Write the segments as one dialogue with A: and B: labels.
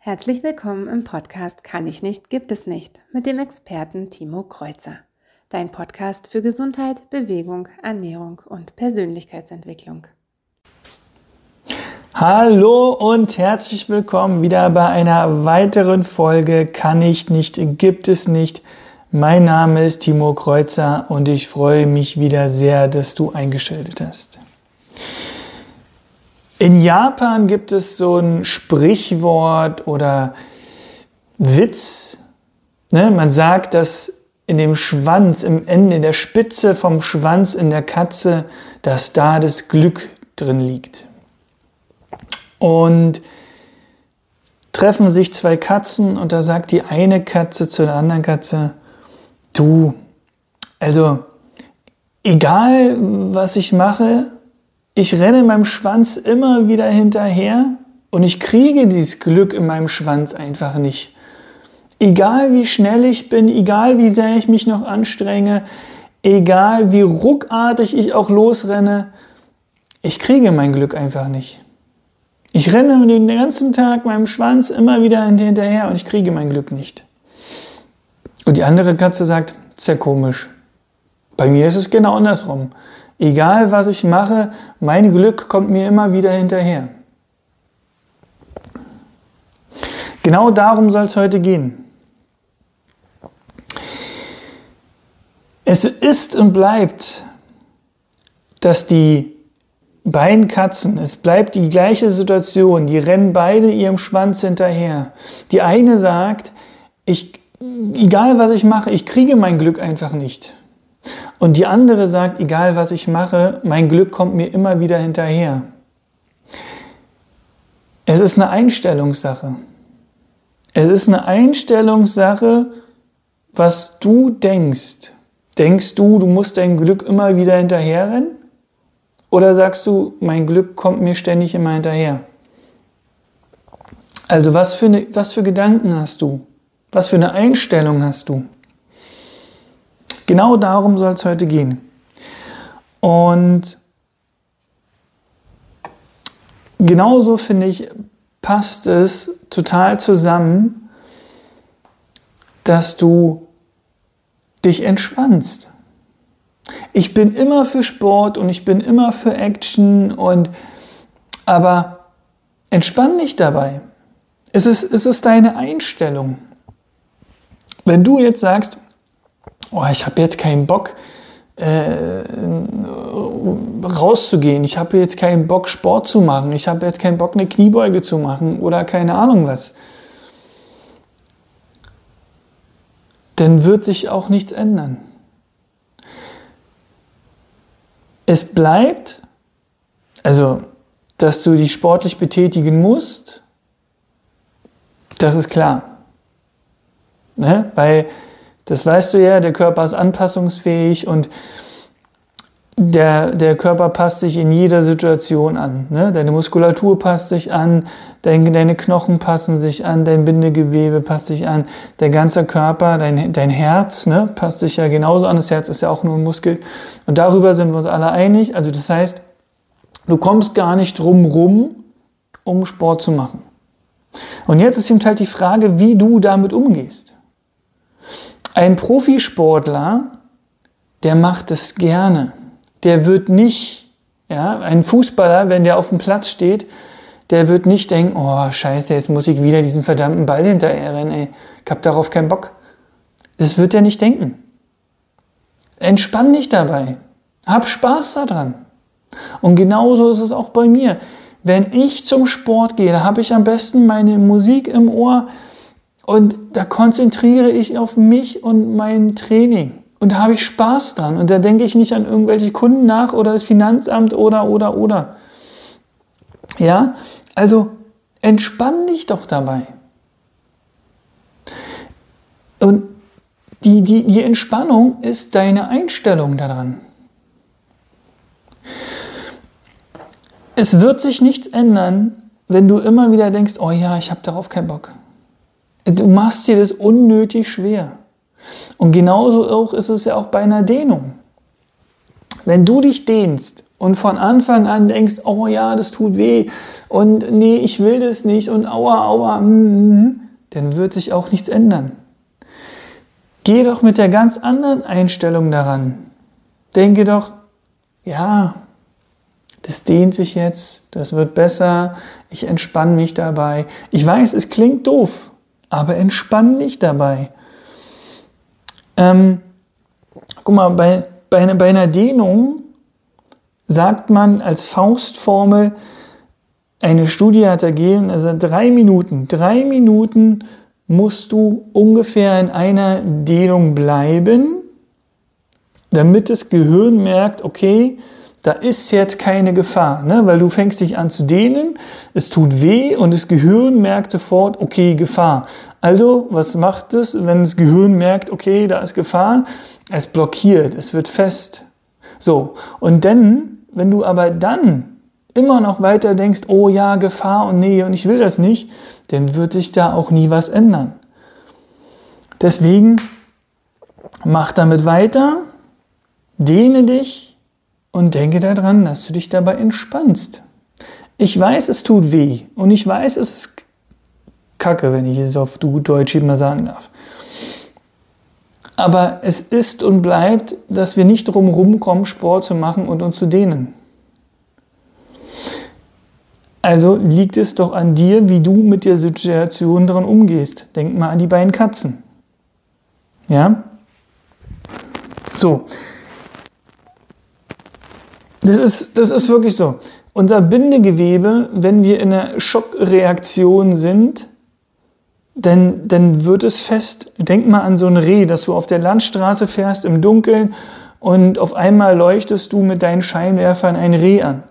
A: Herzlich willkommen im Podcast Kann ich nicht, gibt es nicht mit dem Experten Timo Kreuzer. Dein Podcast für Gesundheit, Bewegung, Ernährung und Persönlichkeitsentwicklung.
B: Hallo und herzlich willkommen wieder bei einer weiteren Folge Kann ich nicht, gibt es nicht. Mein Name ist Timo Kreuzer und ich freue mich wieder sehr, dass du eingeschaltet hast. In Japan gibt es so ein Sprichwort oder Witz. Ne? Man sagt, dass in dem Schwanz, im Ende, in der Spitze vom Schwanz in der Katze, dass da das Glück drin liegt. Und treffen sich zwei Katzen und da sagt die eine Katze zu der anderen Katze, du, also egal was ich mache, ich renne meinem Schwanz immer wieder hinterher und ich kriege dieses Glück in meinem Schwanz einfach nicht. Egal wie schnell ich bin, egal wie sehr ich mich noch anstrenge, egal wie ruckartig ich auch losrenne, ich kriege mein Glück einfach nicht. Ich renne den ganzen Tag meinem Schwanz immer wieder hinterher und ich kriege mein Glück nicht. Und die andere Katze sagt, sehr komisch. Bei mir ist es genau andersrum. Egal was ich mache, mein Glück kommt mir immer wieder hinterher. Genau darum soll es heute gehen. Es ist und bleibt, dass die beiden Katzen, es bleibt die gleiche Situation, die rennen beide ihrem Schwanz hinterher. Die eine sagt, ich, egal was ich mache, ich kriege mein Glück einfach nicht. Und die andere sagt, egal was ich mache, mein Glück kommt mir immer wieder hinterher. Es ist eine Einstellungssache. Es ist eine Einstellungssache, was du denkst. Denkst du, du musst dein Glück immer wieder hinterherrennen? Oder sagst du, mein Glück kommt mir ständig immer hinterher? Also was für, eine, was für Gedanken hast du? Was für eine Einstellung hast du? Genau darum soll es heute gehen. Und genauso finde ich, passt es total zusammen, dass du dich entspannst. Ich bin immer für Sport und ich bin immer für Action und aber entspann dich dabei. Es ist, es ist deine Einstellung. Wenn du jetzt sagst, oh, ich habe jetzt keinen Bock äh, rauszugehen, ich habe jetzt keinen Bock Sport zu machen, ich habe jetzt keinen Bock eine Kniebeuge zu machen oder keine Ahnung was, dann wird sich auch nichts ändern. Es bleibt, also, dass du dich sportlich betätigen musst, das ist klar. Ne? Weil das weißt du ja, der Körper ist anpassungsfähig und der, der Körper passt sich in jeder Situation an. Ne? Deine Muskulatur passt sich an, dein, deine Knochen passen sich an, dein Bindegewebe passt sich an, der ganze Körper, dein, dein Herz ne, passt sich ja genauso an. Das Herz ist ja auch nur ein Muskel. Und darüber sind wir uns alle einig. Also das heißt, du kommst gar nicht drum rum, um Sport zu machen. Und jetzt ist eben halt die Frage, wie du damit umgehst. Ein Profisportler, der macht es gerne. Der wird nicht, ja, ein Fußballer, wenn der auf dem Platz steht, der wird nicht denken, oh scheiße, jetzt muss ich wieder diesen verdammten Ball hinterher rennen, ey. ich hab darauf keinen Bock. Das wird er nicht denken. Entspann dich dabei. Hab Spaß daran. Und genauso ist es auch bei mir. Wenn ich zum Sport gehe, habe ich am besten meine Musik im Ohr, und da konzentriere ich auf mich und mein Training. Und da habe ich Spaß dran. Und da denke ich nicht an irgendwelche Kunden nach oder das Finanzamt oder, oder, oder. Ja, also entspann dich doch dabei. Und die, die, die Entspannung ist deine Einstellung daran. Es wird sich nichts ändern, wenn du immer wieder denkst, oh ja, ich habe darauf keinen Bock. Du machst dir das unnötig schwer. Und genauso auch ist es ja auch bei einer Dehnung. Wenn du dich dehnst und von Anfang an denkst, oh ja, das tut weh und nee, ich will das nicht und aua, aua, mm, dann wird sich auch nichts ändern. Geh doch mit der ganz anderen Einstellung daran. Denke doch, ja, das dehnt sich jetzt, das wird besser, ich entspanne mich dabei. Ich weiß, es klingt doof, aber entspann dich dabei. Ähm, guck mal, bei, bei, einer, bei einer Dehnung sagt man als Faustformel, eine Studie hat ergeben, also drei Minuten, drei Minuten musst du ungefähr in einer Dehnung bleiben, damit das Gehirn merkt, okay, da ist jetzt keine Gefahr, ne? weil du fängst dich an zu dehnen, es tut weh und das Gehirn merkt sofort, okay, Gefahr. Also, was macht es, wenn das Gehirn merkt, okay, da ist Gefahr? Es blockiert, es wird fest. So, und dann, wenn du aber dann immer noch weiter denkst, oh ja, Gefahr und nee, und ich will das nicht, dann wird sich da auch nie was ändern. Deswegen mach damit weiter, dehne dich und denke daran, dass du dich dabei entspannst. Ich weiß, es tut weh und ich weiß, es ist kacke, wenn ich es auf gut Deutsch mal sagen darf. Aber es ist und bleibt, dass wir nicht drum rumkommen, Sport zu machen und uns zu dehnen. Also liegt es doch an dir, wie du mit der Situation daran umgehst. Denk mal an die beiden Katzen. Ja? So. Das ist, das ist wirklich so. Unser Bindegewebe, wenn wir in einer Schockreaktion sind, dann, dann wird es fest. Denk mal an so ein Reh, dass du auf der Landstraße fährst im Dunkeln und auf einmal leuchtest du mit deinen Scheinwerfern ein Reh an.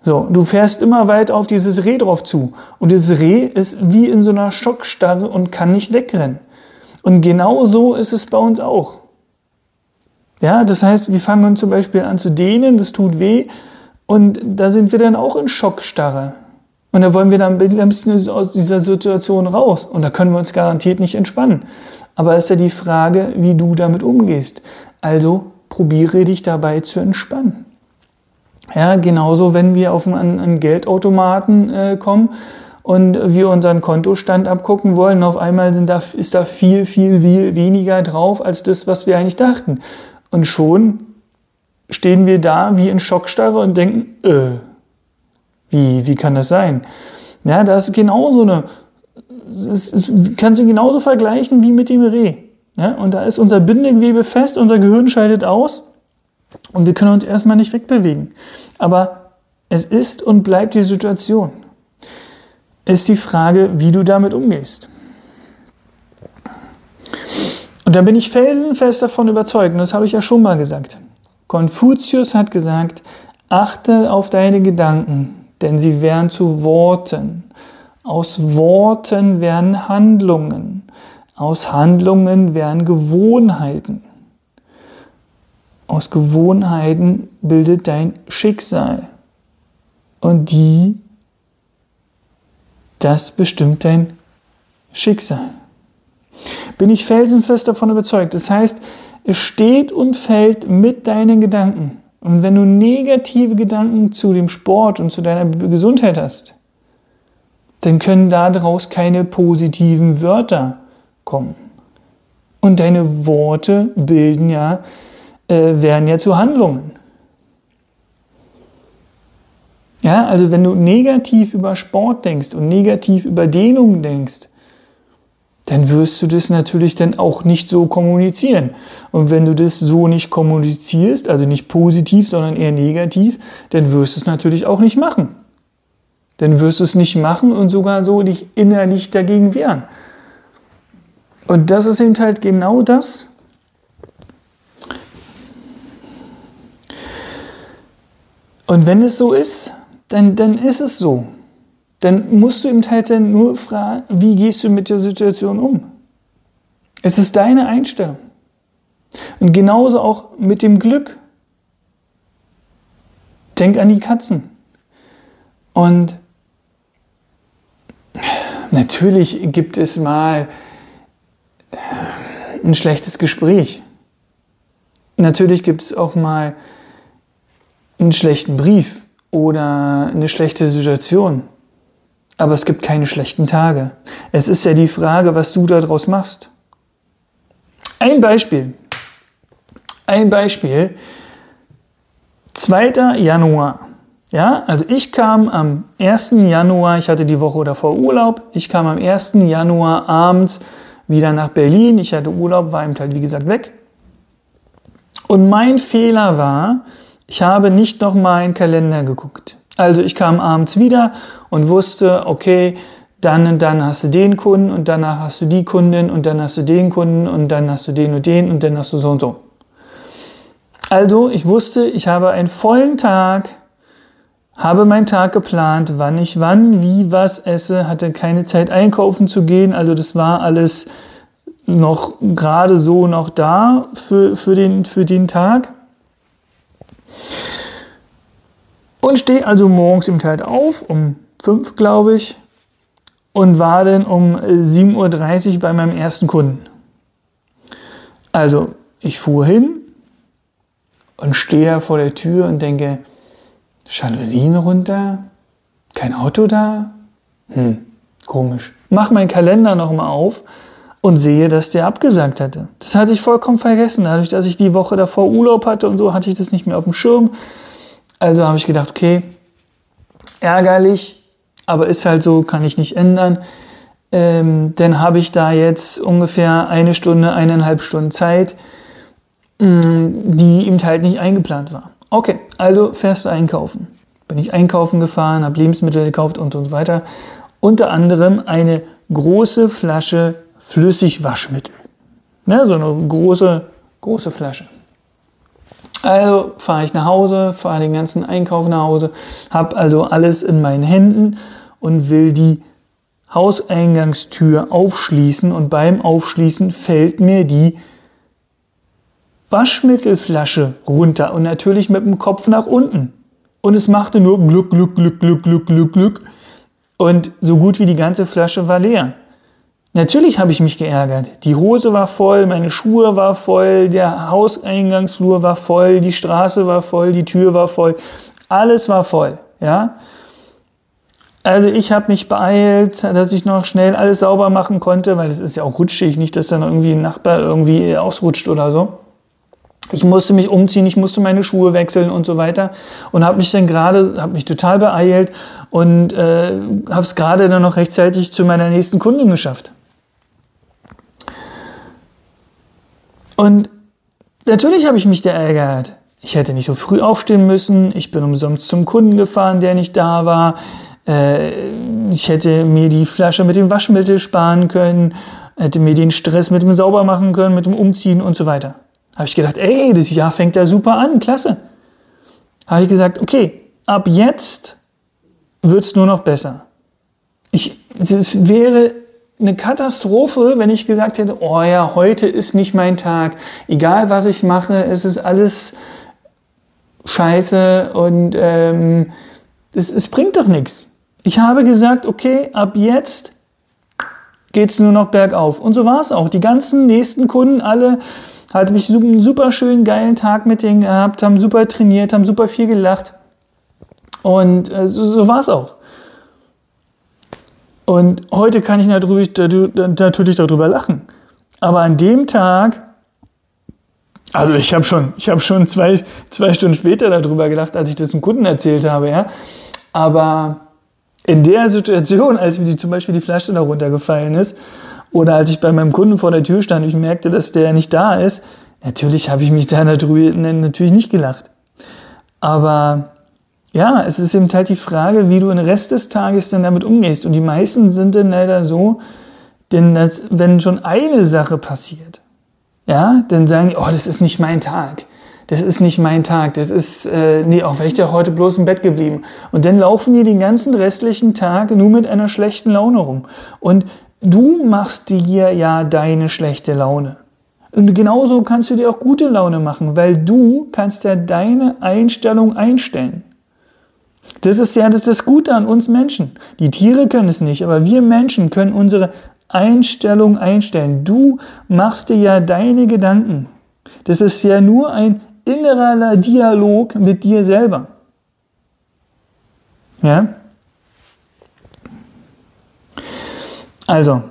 B: So, du fährst immer weiter auf dieses Reh drauf zu. Und dieses Reh ist wie in so einer Schockstarre und kann nicht wegrennen. Und genau so ist es bei uns auch. Ja, das heißt, wir fangen uns zum Beispiel an zu dehnen, das tut weh. Und da sind wir dann auch in Schockstarre. Und da wollen wir dann ein bisschen aus dieser Situation raus. Und da können wir uns garantiert nicht entspannen. Aber es ist ja die Frage, wie du damit umgehst. Also probiere dich dabei zu entspannen. Ja, genauso, wenn wir auf einen, einen Geldautomaten äh, kommen und wir unseren Kontostand abgucken wollen, auf einmal sind da, ist da viel, viel, viel weniger drauf als das, was wir eigentlich dachten. Und schon stehen wir da wie in Schockstarre und denken, äh, wie, wie kann das sein? Ja, das ist genauso eine, das ist, kannst du genauso vergleichen wie mit dem Reh. Ja, und da ist unser Bindegewebe fest, unser Gehirn scheidet aus und wir können uns erstmal nicht wegbewegen. Aber es ist und bleibt die Situation. Ist die Frage, wie du damit umgehst. Und da bin ich felsenfest davon überzeugt, und das habe ich ja schon mal gesagt. Konfuzius hat gesagt, achte auf deine Gedanken, denn sie werden zu Worten. Aus Worten werden Handlungen. Aus Handlungen werden Gewohnheiten. Aus Gewohnheiten bildet dein Schicksal. Und die, das bestimmt dein Schicksal. Bin ich felsenfest davon überzeugt. Das heißt, es steht und fällt mit deinen Gedanken. Und wenn du negative Gedanken zu dem Sport und zu deiner Gesundheit hast, dann können daraus keine positiven Wörter kommen. Und deine Worte bilden ja äh, werden ja zu Handlungen. Ja, also wenn du negativ über Sport denkst und negativ über Dehnung denkst, dann wirst du das natürlich dann auch nicht so kommunizieren. Und wenn du das so nicht kommunizierst, also nicht positiv, sondern eher negativ, dann wirst du es natürlich auch nicht machen. Dann wirst du es nicht machen und sogar so dich innerlich dagegen wehren. Und das ist eben halt genau das, Und wenn es so ist, dann, dann ist es so. Dann musst du eben halt dann nur fragen, wie gehst du mit der Situation um? Es ist deine Einstellung. Und genauso auch mit dem Glück. Denk an die Katzen. Und natürlich gibt es mal äh, ein schlechtes Gespräch. Natürlich gibt es auch mal einen schlechten Brief oder eine schlechte Situation. Aber es gibt keine schlechten Tage. Es ist ja die Frage, was du daraus machst. Ein Beispiel. Ein Beispiel. 2. Januar. Ja, also ich kam am 1. Januar, ich hatte die Woche davor Urlaub, ich kam am 1. Januar abends wieder nach Berlin. Ich hatte Urlaub, war eben halt wie gesagt weg. Und mein Fehler war, ich habe nicht noch mal einen Kalender geguckt. Also ich kam abends wieder und wusste, okay, dann und dann hast du den Kunden und danach hast du die Kundin und dann hast du den Kunden und dann hast du den und den und dann hast du so und so. Also ich wusste, ich habe einen vollen Tag, habe meinen Tag geplant, wann ich wann, wie, was esse, hatte keine Zeit einkaufen zu gehen. Also das war alles noch gerade so noch da für, für, den, für den Tag. Und stehe also morgens im Teil auf, um fünf, glaube ich, und war dann um 7.30 Uhr bei meinem ersten Kunden. Also, ich fuhr hin und stehe da vor der Tür und denke, Jalousien runter, kein Auto da? Hm, komisch. Mach meinen Kalender nochmal auf und sehe, dass der abgesagt hatte. Das hatte ich vollkommen vergessen. Dadurch, dass ich die Woche davor Urlaub hatte und so, hatte ich das nicht mehr auf dem Schirm. Also habe ich gedacht, okay, ärgerlich, aber ist halt so, kann ich nicht ändern. Ähm, dann habe ich da jetzt ungefähr eine Stunde, eineinhalb Stunden Zeit, mm, die eben halt nicht eingeplant war. Okay, also fährst du einkaufen. Bin ich einkaufen gefahren, habe Lebensmittel gekauft und so weiter. Unter anderem eine große Flasche Flüssigwaschmittel. Ne, so eine große, große Flasche. Also fahre ich nach Hause, fahre den ganzen Einkauf nach Hause, habe also alles in meinen Händen und will die Hauseingangstür aufschließen und beim Aufschließen fällt mir die Waschmittelflasche runter und natürlich mit dem Kopf nach unten. Und es machte nur Glück, Glück, Glück, Glück, Glück, Glück, Glück. Und so gut wie die ganze Flasche war leer. Natürlich habe ich mich geärgert. Die Hose war voll, meine Schuhe war voll, der Hauseingangsflur war voll, die Straße war voll, die Tür war voll. Alles war voll, ja. Also ich habe mich beeilt, dass ich noch schnell alles sauber machen konnte, weil es ist ja auch rutschig, nicht, dass dann irgendwie ein Nachbar irgendwie ausrutscht oder so. Ich musste mich umziehen, ich musste meine Schuhe wechseln und so weiter und habe mich dann gerade, habe mich total beeilt und äh, habe es gerade dann noch rechtzeitig zu meiner nächsten Kundin geschafft. Und natürlich habe ich mich geärgert. Ich hätte nicht so früh aufstehen müssen. Ich bin umsonst zum Kunden gefahren, der nicht da war. Äh, ich hätte mir die Flasche mit dem Waschmittel sparen können, hätte mir den Stress mit dem Sauber machen können, mit dem Umziehen und so weiter. Habe ich gedacht, ey, das Jahr fängt ja super an, klasse. Habe ich gesagt, okay, ab jetzt wird es nur noch besser. Ich, es wäre eine Katastrophe, wenn ich gesagt hätte, oh ja, heute ist nicht mein Tag. Egal was ich mache, es ist alles scheiße und ähm, es, es bringt doch nichts. Ich habe gesagt, okay, ab jetzt geht es nur noch bergauf. Und so war es auch. Die ganzen nächsten Kunden, alle, hatte mich einen super schönen, geilen Tag mit denen gehabt, haben super trainiert, haben super viel gelacht. Und äh, so, so war es auch. Und heute kann ich natürlich, darüber lachen. Aber an dem Tag, also ich habe schon, ich habe schon zwei, zwei Stunden später darüber gelacht, als ich das einem Kunden erzählt habe, ja. Aber in der Situation, als mir die, zum Beispiel die Flasche da runtergefallen ist, oder als ich bei meinem Kunden vor der Tür stand und ich merkte, dass der nicht da ist, natürlich habe ich mich da natürlich nicht gelacht. Aber ja, es ist eben halt die Frage, wie du den Rest des Tages dann damit umgehst. Und die meisten sind dann leider so, denn das, wenn schon eine Sache passiert, ja, dann sagen die, oh, das ist nicht mein Tag. Das ist nicht mein Tag. Das ist, äh, nee, auch wäre ich ja heute bloß im Bett geblieben. Und dann laufen die den ganzen restlichen Tag nur mit einer schlechten Laune rum. Und du machst dir ja deine schlechte Laune. Und genauso kannst du dir auch gute Laune machen, weil du kannst ja deine Einstellung einstellen. Das ist ja das, das Gute an uns Menschen. Die Tiere können es nicht, aber wir Menschen können unsere Einstellung einstellen. Du machst dir ja deine Gedanken. Das ist ja nur ein innerer Dialog mit dir selber. Ja? Also,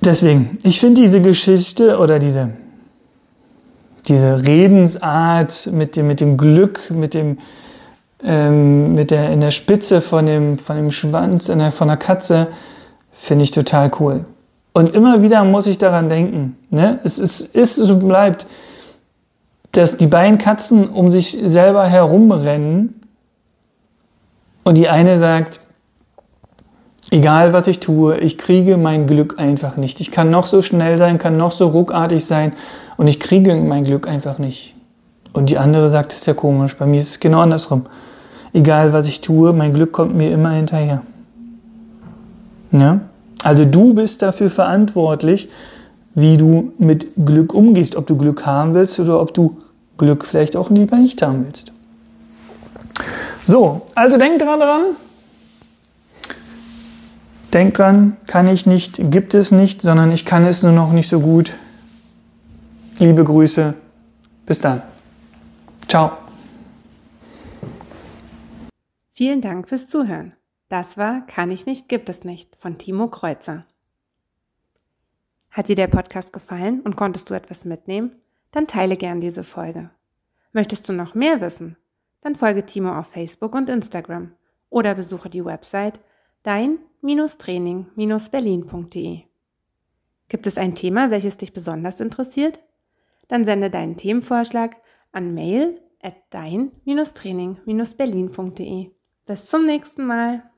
B: deswegen, ich finde diese Geschichte oder diese, diese Redensart mit dem, mit dem Glück, mit dem, ähm, mit der, in der Spitze von dem, von dem Schwanz der, von der Katze, finde ich total cool. Und immer wieder muss ich daran denken, ne? es ist, ist so bleibt, dass die beiden Katzen um sich selber herumrennen und die eine sagt, egal was ich tue, ich kriege mein Glück einfach nicht. Ich kann noch so schnell sein, kann noch so ruckartig sein und ich kriege mein Glück einfach nicht. Und die andere sagt, das ist ja komisch, bei mir ist es genau andersrum. Egal was ich tue, mein Glück kommt mir immer hinterher. Ja? Also du bist dafür verantwortlich, wie du mit Glück umgehst, ob du Glück haben willst oder ob du Glück vielleicht auch lieber nicht haben willst. So, also denk dran dran. Denk dran, kann ich nicht, gibt es nicht, sondern ich kann es nur noch nicht so gut. Liebe Grüße. Bis dann. Ciao.
A: Vielen Dank fürs Zuhören. Das war Kann ich nicht, gibt es nicht von Timo Kreuzer. Hat dir der Podcast gefallen und konntest du etwas mitnehmen? Dann teile gern diese Folge. Möchtest du noch mehr wissen? Dann folge Timo auf Facebook und Instagram oder besuche die Website dein-training-berlin.de. Gibt es ein Thema, welches dich besonders interessiert? Dann sende deinen Themenvorschlag an mail at dein-training-berlin.de. Bis zum nächsten Mal.